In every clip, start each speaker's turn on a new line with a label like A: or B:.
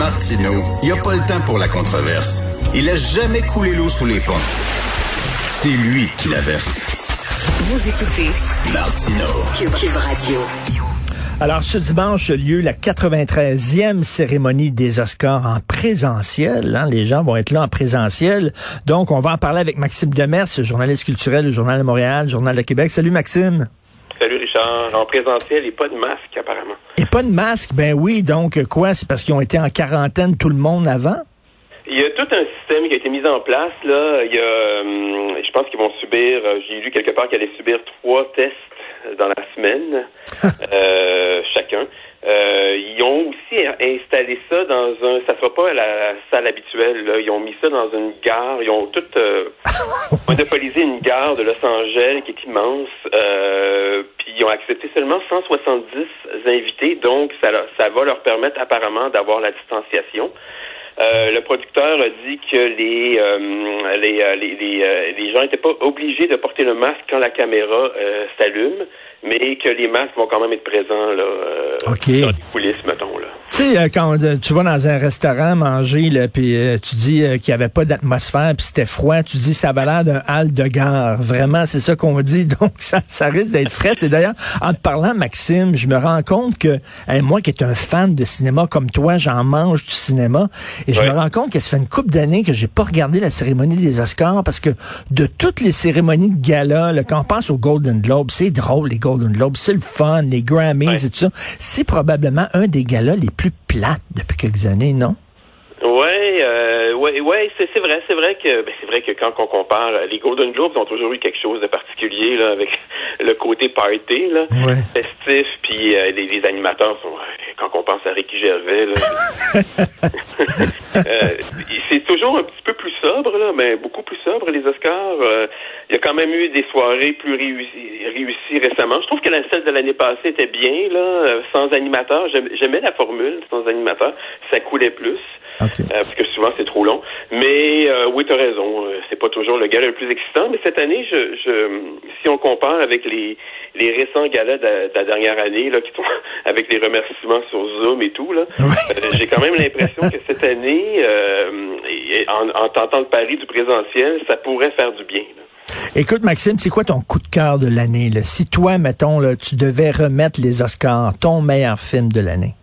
A: Martineau, il n'y a pas le temps pour la controverse. Il a jamais coulé l'eau sous les ponts. C'est lui qui la verse.
B: Vous écoutez
A: Martineau.
B: Cube, Radio.
C: Alors, ce dimanche a lieu la 93e cérémonie des Oscars en présentiel. Hein. Les gens vont être là en présentiel. Donc, on va en parler avec Maxime Demers, journaliste culturel du Journal de Montréal, Journal de Québec. Salut, Maxime.
D: En présentiel et pas de masque, apparemment.
C: Et pas de masque, ben oui. Donc, quoi? C'est parce qu'ils ont été en quarantaine tout le monde avant?
D: Il y a tout un système qui a été mis en place. Là, il y a, hum, je pense qu'ils vont subir. euh, J'ai lu quelque part qu'ils allaient subir trois tests dans la semaine, euh, chacun. Euh, ils ont aussi installé ça dans un. Ça sera pas à la salle habituelle. Là. Ils ont mis ça dans une gare. Ils ont tout euh, monopolisé une gare de Los Angeles qui est immense. Euh, puis ils ont accepté seulement 170 invités. Donc ça, va leur permettre apparemment d'avoir la distanciation. Euh, le producteur a dit que les euh, les, euh, les, les, euh, les gens n'étaient pas obligés de porter le masque quand la caméra s'allume, mais que les masques vont quand même être présents là,
C: OK.
D: dans les coulisses, mettons. Là.
C: Tu sais, euh, quand euh, tu vas dans un restaurant manger, là, puis euh, tu dis euh, qu'il n'y avait pas d'atmosphère, puis c'était froid, tu dis ça avait l'air d'un hall de gare. Vraiment, c'est ça qu'on dit. Donc, ça, ça risque d'être frais. Et d'ailleurs, en te parlant, Maxime, je me rends compte que hein, moi qui est un fan de cinéma comme toi, j'en mange du cinéma. Et je me rends compte que ça fait une couple d'années que j'ai pas regardé la cérémonie des Oscars parce que de toutes les cérémonies de gala, là, quand on pense aux Golden Globes, c'est drôle, les Golden Globes, c'est le fun, les Grammys et tout ça. C'est probablement un des galas les plus plates depuis quelques années, non?
D: Ouais, euh, ouais, ouais, c'est c'est vrai, c'est vrai que ben, c'est vrai que quand on compare, euh, les Golden Globes ont toujours eu quelque chose de particulier là, avec le côté party là,
C: Ouais.
D: festif, puis euh, les, les animateurs sont ouais, quand on pense à Ricky Gervais là, euh, c'est toujours un petit peu plus sobre là, mais beaucoup plus sobre les Oscars. Euh, il y a quand même eu des soirées plus réussies, réussies récemment. Je trouve que la celle de l'année passée était bien là, euh, sans animateur. J'aim- J'aimais la formule sans animateur, ça coulait plus. Euh, parce que souvent c'est trop long. Mais euh, oui, tu as raison, euh, c'est pas toujours le gala le plus excitant. Mais cette année, je, je si on compare avec les, les récents galas de, la- de la dernière année, là, qui sont avec les remerciements sur Zoom et tout, là, j'ai quand même l'impression que cette année, euh, et- en, en tentant le pari du présentiel, ça pourrait faire du bien. là.
C: Écoute, Maxime, c'est quoi ton coup de cœur de l'année? là? Si toi, mettons, là, tu devais remettre les Oscars, ton meilleur film de l'année?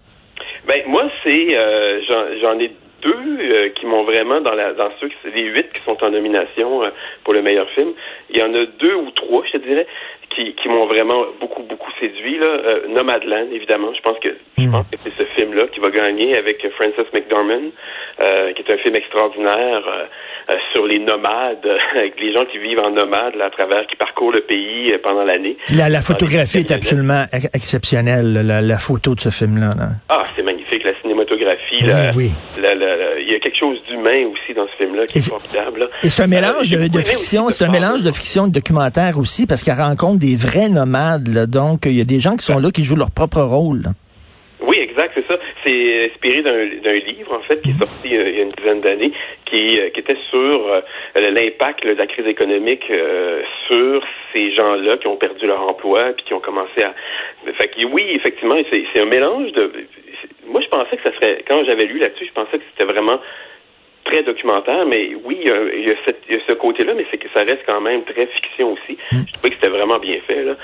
D: Ben moi c'est euh, j'en j'en ai euh, qui m'ont vraiment dans la dans ceux qui les huit qui sont en nomination euh, pour le meilleur film. Il y en a deux ou trois, je te dirais, qui, qui m'ont vraiment beaucoup beaucoup séduit là. Euh, Nomadland évidemment, je pense que je
C: Mm.
D: pense que c'est ce film là qui va gagner avec Frances McDormand, euh, qui est un film extraordinaire euh, sur les nomades, avec les gens qui vivent en nomade là, à travers, qui parcourent le pays pendant l'année.
C: La, la photographie
D: les
C: est absolument ex- exceptionnelle, la, la photo de ce film-là. là.
D: Ah, c'est magnifique, la cinématographie.
C: Oui, oui.
D: la- il y a quelque chose d'humain aussi dans ce film-là qui est formidable. là.
C: Et c'est un mélange de, fiction, c'est un mélange de fiction et de documentaire aussi, parce qu'elle rencontre des vrais nomades. donc, il y a des gens qui sont là qui jouent leur propre rôle.
D: Oui, exact, c'est ça. C'est inspiré d'un livre, en fait, qui est sorti euh, il y a une dizaine d'années, qui, euh, était sur euh, l'impact de la crise économique sur ces gens-là qui ont perdu leur emploi puis qui ont commencé à... Fait que oui, effectivement, c'est un mélange de... Moi, je pensais que ça serait... Quand j'avais lu là-dessus, je pensais que c'était vraiment très documentaire, mais oui, il y a, il y a cette- il y a ce côté-là, mais c'est que ça reste quand même très fiction aussi. Je trouvais que c'était vraiment bien fait, là.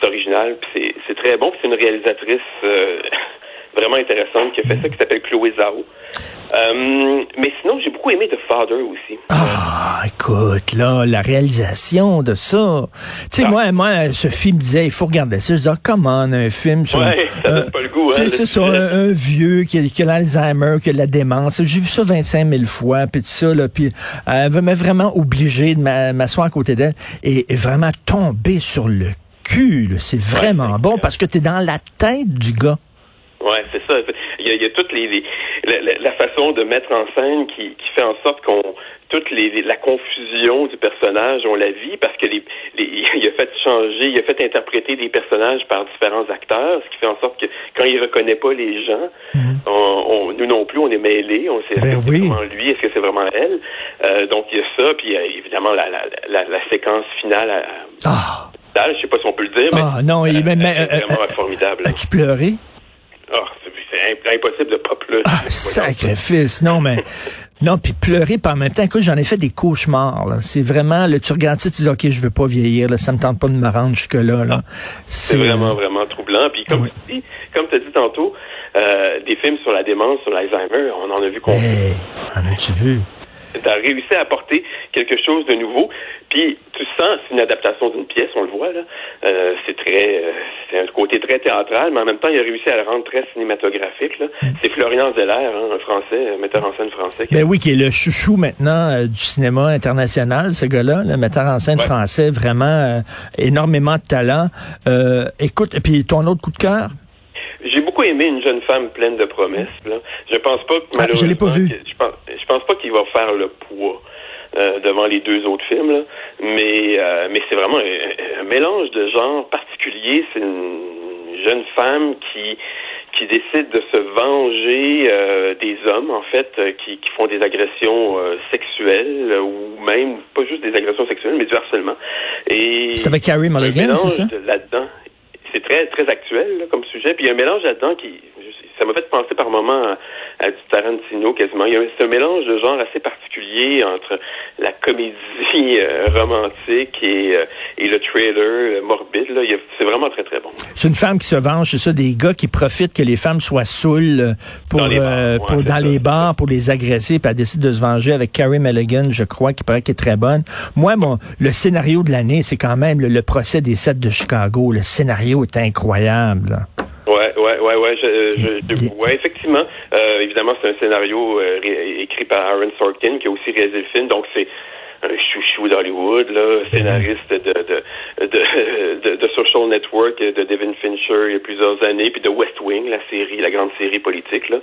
D: C'est original, puis c'est- très bon, c'est une réalisatrice euh, vraiment intéressante qui a fait ça, qui s'appelle Chloé Zhao. Euh, mais sinon, j'ai beaucoup aimé The Father aussi.
C: Ah, écoute, là, la réalisation de ça. Tu sais,
D: Ah.
C: moi, moi, Sophie me disait, il faut regarder ça. Je disais, come on, un film sur...
D: Ouais, ça donne pas le goût, hein,
C: C'est sur un, un vieux qui a, qui a l'Alzheimer, qui a la démence. J'ai vu ça 25 000 fois, puis tout ça, là, puis euh, elle m'a vraiment obligé de m'a- m'asseoir à côté d'elle et, et vraiment tomber sur le cul. C'est vraiment
D: Ouais,
C: bon parce que t'es dans la tête du gars.
D: Ouais, c'est ça. Il y a, il y a toutes les, les- la, façon de mettre en scène qui, qui fait en sorte qu'on toute les, la confusion du personnage, on la vit parce que les, les, il a fait changer, il a fait interpréter des personnages par différents acteurs, ce qui fait en sorte que quand il reconnaît pas les gens, on, on- nous non plus, on est mêlés, on sait
C: Mhm. Ben
D: est-ce que
C: oui.
D: c'est vraiment lui, est-ce que c'est vraiment elle. Euh, donc il y a ça, puis il y a évidemment la, la, la, la séquence finale à,
C: Ah,
D: à- je sais pas si on peut le dire, mais
C: ah non, il
D: euh,
C: mais, mais, euh,
D: vraiment
C: euh,
D: formidable.
C: as-tu pleuré?
D: C'est impossible de pas pleurer.
C: Ah, sacrifice. Non, mais, non, puis pleurer par en même temps. Écoute, j'en ai fait des cauchemars, C'est vraiment, là, tu regardes ça, tu dis, OK, je veux pas vieillir, là. Ça me tente pas de me rendre jusque-là, là.
D: C'est vraiment, vraiment troublant. Puis comme tu dis, comme tu as dit tantôt, euh, des films sur la démence, sur l'Alzheimer, on en a vu combien?
C: Hey, en as-tu vu?
D: T'as réussi à apporter quelque chose de nouveau. Puis tu sens, c'est une adaptation d'une pièce, on le voit là. Euh, c'est très, euh, c'est un côté très théâtral, mais en même temps, il a réussi à le rendre très cinématographique. Là. Mm. C'est Florian Zeller, hein, un Français, un metteur en scène français.
C: Ben oui, qui est le chouchou maintenant euh, du cinéma international, ce gars-là, le metteur en scène français, vraiment énormément de talent. écoute, et puis ton autre coup de cœur?
D: J'ai beaucoup aimé une jeune femme pleine de promesses. Là. Je pense pas que malheureusement,
C: ah, je l'ai pas vu.
D: je pense, je pense pas qu'il va faire le poids. Euh, devant les deux autres films, là. mais euh, mais c'est vraiment un, mélange de genres particulier. C'est une jeune femme qui qui décide de se venger euh, des hommes en fait qui, qui font des agressions sexuelles ou même pas juste des agressions sexuelles mais du harcèlement.
C: Et c'est avec Carrie Mulligan, c'est ça
D: c'est très très actuel comme sujet. Puis il y a un mélange là-dedans qui ça m'a fait penser par moments à, du Tarantino quasiment. Il y a un, mélange de genre assez particulier entre la comédie euh, romantique et, euh, et, le trailer euh, morbide. C'est vraiment très, très bon.
C: C'est une femme qui se venge, c'est ça, des gars qui profitent que les femmes soient saoules pour, dans les bars, pour, dans les bars pour les agresser, puis elle décide de se venger avec Carrie Mulligan, je crois, qui paraît qu'elle est très bonne. Moi, mon, le scénario de l'année, c'est quand même le, procès des sept de Chicago. Le scénario est incroyable.
D: Ouais, ouais, ouais, ouais, je, ouais, effectivement. Euh, évidemment, c'est un scénario euh, écrit par Aaron Sorkin qui a aussi réalisé le film, donc c'est un chouchou d'Hollywood, là, scénariste de de, de, de, Social Network de Devin Fincher il y a plusieurs années, puis de West Wing, la série, la grande série politique. Là.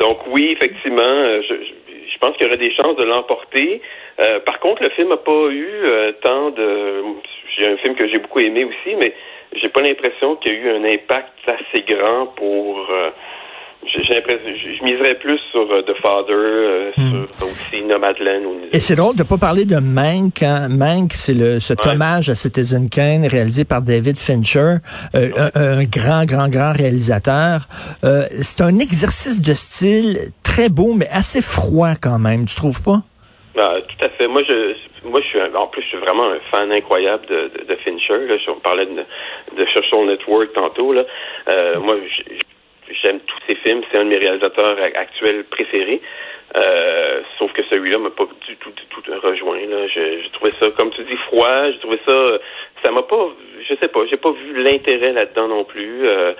D: Donc oui, effectivement, euh, je, je pense qu'il y aurait des chances de l'emporter. Euh, par contre, le film n'a pas eu tant de... J'ai un film que j'ai beaucoup aimé aussi, mais j'ai pas l'impression qu'il y a eu un impact assez grand pour. Euh, j'ai l'impression, je, miserais plus sur euh, The Father, euh, hmm. sur aussi Nomadland.
C: Et c'est drôle de pas parler de Mank. Hein? Mank, c'est le cet hommage à Citizen Kane réalisé par David Fincher, un, grand, grand, grand réalisateur. c'est un exercice de style très beau, mais assez froid quand même. Tu trouves pas?
D: Ah, tout à fait. Moi, je, moi, je suis en plus, je suis vraiment un fan incroyable de, de, Fincher. Là. On parlait de, de Social Network tantôt. Là. Euh, moi, j'aime tous ses films. C'est un de mes réalisateurs actuels préférés. Euh, sauf que celui-là m'a pas du tout, du tout rejoint. Là. J'ai, trouvé ça, comme tu dis, froid. J'ai trouvé ça, ça m'a pas, je sais pas, j'ai pas vu l'intérêt là-dedans non plus. Euh,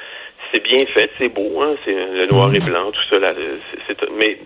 D: c'est bien fait, c'est beau, hein, c'est le noir et blanc, tout ça là. C'est, mais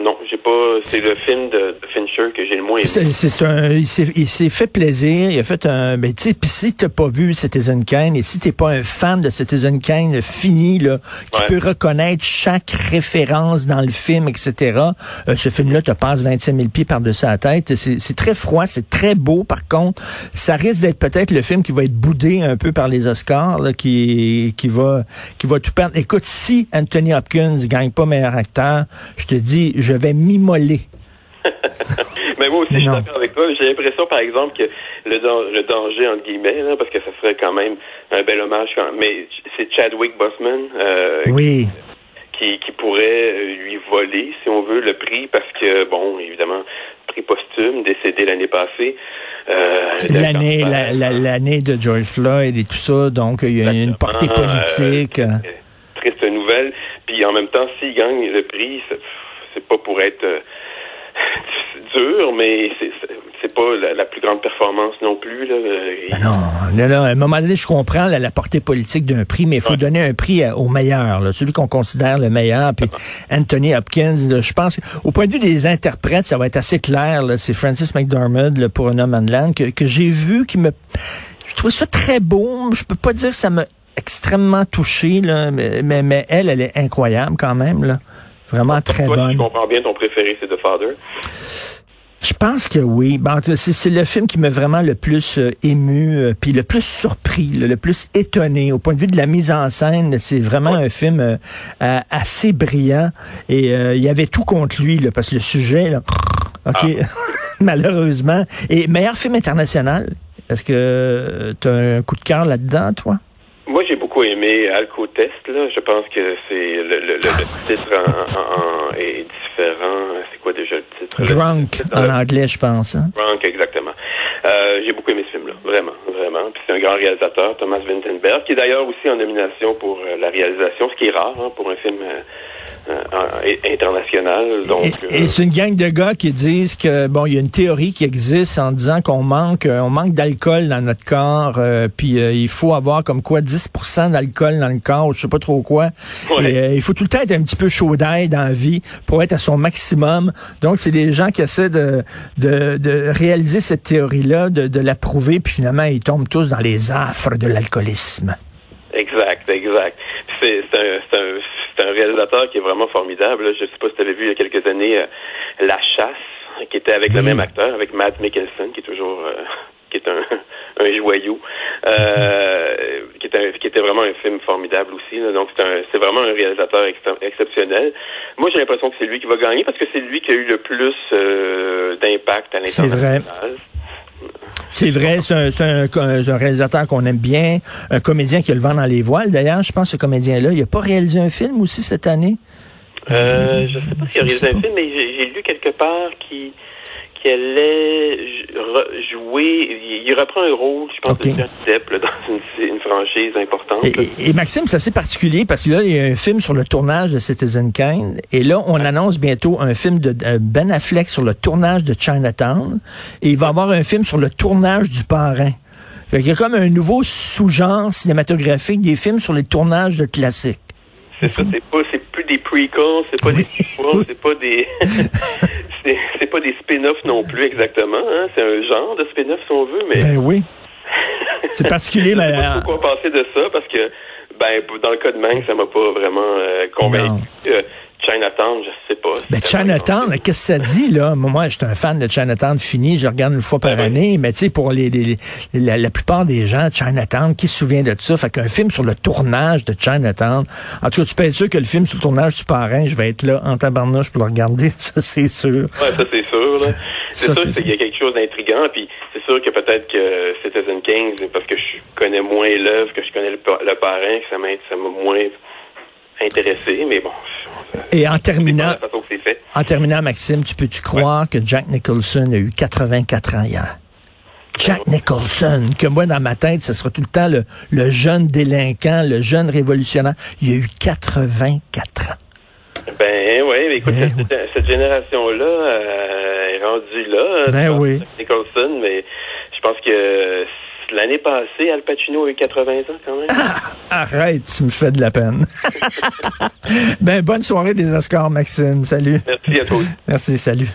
D: non, j'ai pas. C'est le film de, Fincher que j'ai le moins aimé. C'est,
C: un, il s'est, fait plaisir. Il a fait un. Mais ben, tu sais, si t'as pas vu Citizen Kane et si t'es pas un fan de Citizen Kane fini là, qui peut reconnaître chaque référence dans le film, etc. Euh, ce film-là te passe 25 000 pieds par-dessus la tête. C'est, très froid, c'est très beau. Par contre, ça risque d'être peut-être le film qui va être boudé un peu par les Oscars, là, qui qui va qui va tout perdre. Écoute, si Anthony Hopkins gagne pas meilleur acteur, je te dis, je vais m'immoler.
D: Mais moi aussi, je suis d'accord avec toi. J'ai l'impression, par exemple, que le, danger, entre guillemets, parce que ça serait quand même un bel hommage, quand mais c'est Chadwick Boseman euh,
C: oui.
D: qui, qui pourrait euh, lui voler, si on veut, le prix, parce que, bon, évidemment, prix posthume, décédé l'année passée.
C: Euh, l'année l'année de George Floyd et tout ça, donc il y a une portée politique.
D: triste nouvelle. Puis en même temps, s'il gagne le prix, c'est pas pour être euh, dur, mais c'est pas la, plus grande performance non plus. Là.
C: Ben non, là, à un moment donné, je comprends la, portée politique d'un prix, mais il faut donner un prix au meilleur, là, celui qu'on considère le meilleur. Puis Anthony Hopkins, je pense, au point de vue des interprètes, ça va être assez clair. C'est Francis McDormand là, pour No Man Land que, que j'ai vu, qui me, je trouve ça très beau. Je peux pas dire que ça m'a extrêmement touché, là, mais, mais, mais elle, elle est incroyable quand même. Là. Vraiment très bonne.
D: Je comprends bien, ton préféré, c'est The Father.
C: Je pense que oui. Ben, c'est le film qui m'a vraiment le plus euh, ému, euh, puis le plus surpris, le, plus étonné. Au point de vue de la mise en scène, c'est vraiment un film euh, assez brillant. Et il y avait tout contre lui, là, parce que le sujet, là, ok, ah. malheureusement. Et meilleur film international. Est-ce que tu as un coup de cœur là-dedans, toi?
D: Moi, j'ai beaucoup aimé Alco-Test. Là. Je pense que c'est le, le, le, titre en, en, est différent. C'est quoi déjà le titre?
C: Drunk, en anglais, je pense. Hein?
D: Drunk, exactement. Euh, j'ai beaucoup aimé ce film-là, vraiment, vraiment. Puis c'est un grand réalisateur, Thomas Vinterberg, qui est d'ailleurs aussi en nomination pour euh, la réalisation, ce qui est rare hein, pour un film euh, international. Donc,
C: et, et c'est une gang de gars qui disent que bon, il y a une théorie qui existe en disant qu'on manque, on manque d'alcool dans notre corps, puis il faut avoir comme quoi 10% d'alcool dans le corps, je sais pas trop quoi. il faut tout le temps être un petit peu chaud d'ail dans la vie pour être à son maximum. Donc c'est des gens qui essaient de, de, de réaliser cette théorie-là de, de l'approuver, puis finalement, ils tombent tous dans les affres de l'alcoolisme.
D: Exact, exact. C'est un, un, un, réalisateur qui est vraiment formidable. Je ne sais pas si tu avais vu il y a quelques années euh, La Chasse, qui était avec le même acteur, avec Matt Mikkelsen, qui est toujours euh, qui est un, un joyau, euh, qui, était qui était vraiment un film formidable aussi. Donc c'est vraiment un réalisateur exceptionnel. Moi j'ai l'impression que c'est lui qui va gagner parce que c'est lui qui a eu le plus d'impact à l'international.
C: C'est vrai. C'est vrai, c'est un, réalisateur qu'on aime bien, un comédien qui a le vent dans les voiles. D'ailleurs, je pense que ce comédien-là, il n'a pas réalisé un film aussi cette année?
D: Euh, je ne sais pas s'il a réalisé un film, mais j'ai lu quelque part qui qui allait jouer, il reprend un rôle, je pense, de Depp dans une, franchise importante.
C: Et, Maxime, c'est assez particulier parce que là, il y a un film sur le tournage de Citizen Kane, et là, on annonce bientôt un film de Ben Affleck sur le tournage de Chinatown, et il va y avoir un film sur le tournage du Parrain. Fait qu'il y a comme un nouveau sous-genre cinématographique des films sur les tournages de classiques.
D: C'est ça, c'est pas, des prequels, c'est pas des c'est pas des, c'est pas des spin-offs non plus exactement. Hein? C'est un genre de spin-off si on veut, mais.
C: Ben oui. C'est particulier, mais.
D: Je sais pas quoi penser de ça parce que, ben, dans le cas de Mank, ça m'a pas vraiment euh, convaincu. Chinatown, je sais pas.
C: Ben, Chinatown, qu'est-ce que ça dit, là? Moi, je suis un fan de Chinatown fini, je regarde une fois par année, mais tu sais, pour les, les la, plupart des gens, Chinatown, qui se souvient de ça? Fait qu'un film sur le tournage de Chinatown, en tout cas, tu peux être sûr que le film sur le tournage du parrain, je vais être là en tabarnouche pour le regarder, ça, c'est sûr.
D: Ouais, ça, c'est sûr, là. C'est sûr qu'il y a quelque chose d'intriguant, puis c'est sûr que peut-être que Citizen Kings, parce que je connais moins l'œuvre, que je connais le, parrain, que ça m'a moins intéressé, mais bon.
C: Et en terminant, en terminant, Maxime, tu peux-tu croire que Jack Nicholson a eu 84 ans hier? Jack Nicholson, que moi, dans ma tête, ce sera tout le temps le, jeune délinquant, le jeune révolutionnaire. Il a eu 84 ans.
D: Ben oui, mais écoute, cette, génération-là euh, est rendue là.
C: Ben oui.
D: Nicholson, mais je pense que L'année passée, Al Pacino a eu 80 ans quand même. Ah,
C: arrête, tu me fais de la peine. ben, bonne soirée des Oscars, Maxime. Salut.
D: Merci à toi.
C: Merci, salut.